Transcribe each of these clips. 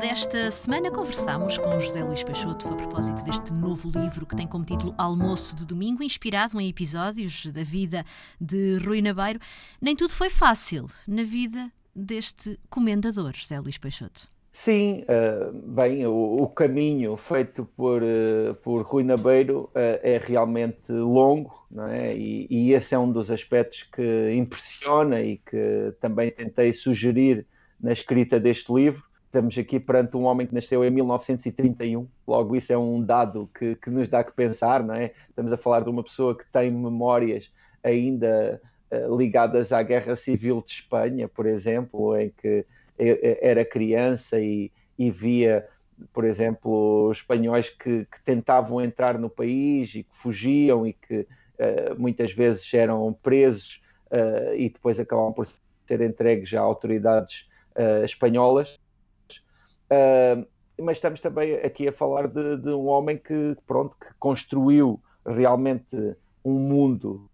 Esta semana conversámos com José Luís Peixoto a propósito deste novo livro que tem como título Almoço de Domingo, inspirado em episódios da vida de Rui Nabeiro. Nem tudo foi fácil na vida deste comendador, José Luís Peixoto. Sim, uh, bem, o, o, caminho feito por, uh, por Rui Nabeiro uh, é realmente longo, não é? E, e, esse é um dos aspectos que impressiona e que também tentei sugerir na escrita deste livro. Estamos aqui perante um homem que nasceu em 1931, logo isso é um dado que, que nos dá que pensar, não é? Estamos a falar de uma pessoa que tem memórias ainda ligadas à Guerra Civil de Espanha, por exemplo, em que era criança e, e via, por exemplo, espanhóis que, que, tentavam entrar no país e que fugiam e que uh, muitas vezes eram presos uh, e depois acabavam por ser entregues a autoridades uh, mas estamos também aqui a falar de, de um homem que, pronto, que construiu realmente um mundo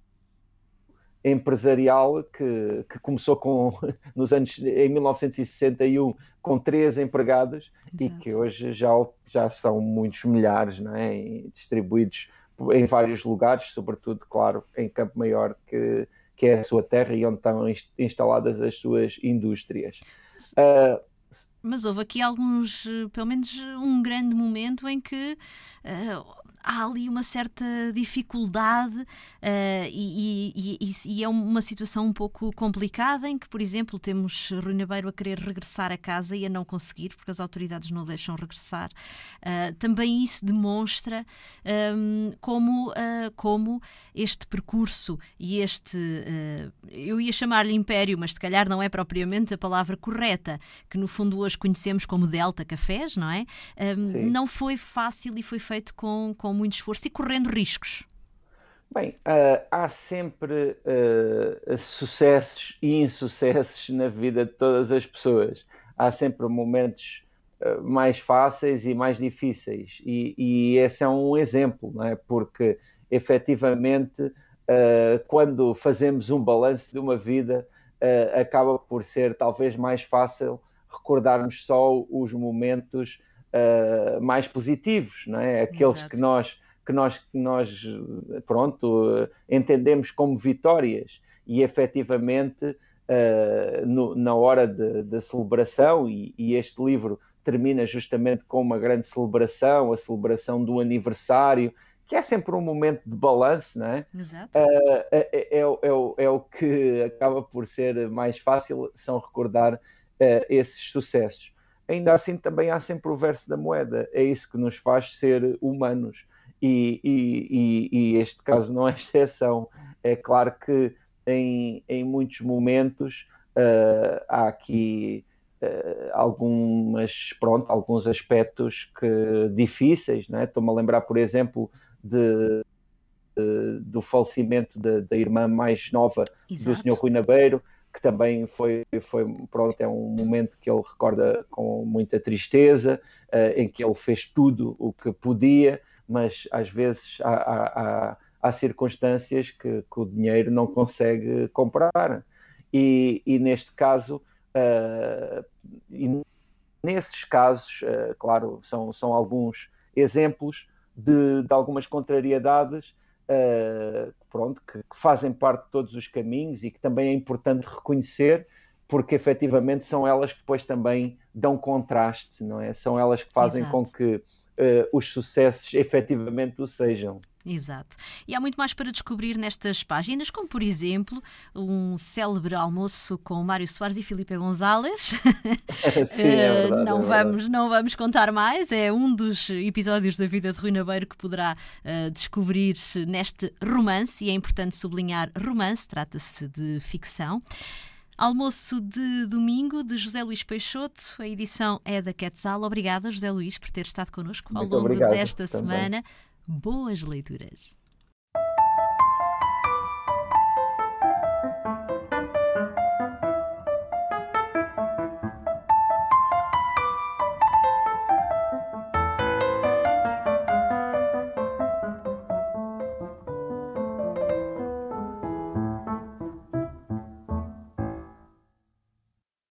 empresarial que, que começou com, nos anos, em 1961 com três empregados Exato. e que hoje já, já são muitos milhares não é? distribuídos em vários lugares, sobretudo, claro, em Campo Maior, que, que é a sua terra e onde estão instaladas as suas indústrias. Uh, mas houve aqui alguns, pelo menos um grande momento em que uh, há ali uma certa dificuldade uh, e, e, e, é uma situação um pouco complicada em que, por exemplo, temos Rui Nabeiro a querer regressar a casa e a não conseguir porque as autoridades não deixam regressar. Uh, também isso demonstra um, como, uh, como este percurso e este, eu ia chamar-lhe império, mas se calhar não é propriamente a palavra correta, que no fundo hoje conhecemos como Delta Cafés, não é? Um, não foi fácil e foi feito com, com muito esforço e correndo riscos? Bem, uh, há sempre uh, sucessos e insucessos na vida de todas as pessoas. Há sempre momentos uh, mais fáceis e mais difíceis. E, e, esse é um exemplo, não é? porque efetivamente, quando fazemos um balanço de uma vida, acaba por ser talvez mais fácil recordarmos só os momentos mais positivos, não é? aqueles Exato. que nós que nós, que nós pronto, entendemos como vitórias e efetivamente uh, no, na hora da celebração, e, e, este livro termina justamente com uma grande celebração, a celebração do aniversário, que é sempre um momento de balanço, não é? Exato. Uh, é, é, é, é, o que acaba por ser mais fácil, são recordar uh, esses sucessos. Ainda assim, também há sempre o verso da moeda, é isso que nos faz ser humanos e, e, e, este caso não é exceção. É claro que em, em muitos momentos uh, há aqui uh, algumas, pronto, alguns aspectos que, difíceis. Né? Estou-me a lembrar, por exemplo, de, de do falecimento da irmã mais nova Exato. do Sr. Rui Nabeiro, que também foi, foi pronto, é um momento que ele recorda com muita tristeza, uh, em que ele fez tudo o que podia, mas às vezes há, há, há circunstâncias que, que, o dinheiro não consegue comprar. E, e neste caso, uh, e nesses casos, uh, claro, são, são alguns exemplos de, de algumas contrariedades uh, pronto, que, que, fazem parte de todos os caminhos e que também é importante reconhecer, porque efetivamente são elas que depois também dão contraste, não é? São elas que fazem Exato. com que uh, os sucessos efetivamente o sejam. Exato. E há muito mais para descobrir nestas páginas, como por exemplo um célebre almoço com Mário Soares e Filipe Gonzalez. Sim, é verdade, não, é vamos, não vamos contar mais, é um dos episódios da vida de Rui Nabeiro que poderá uh, descobrir neste romance, e é importante sublinhar romance, trata-se de ficção. Almoço de domingo de José Luís Peixoto. A edição é da Quetzal. Obrigada, José Luís, por ter estado connosco ao Muito longo desta também. semana. Boas leituras.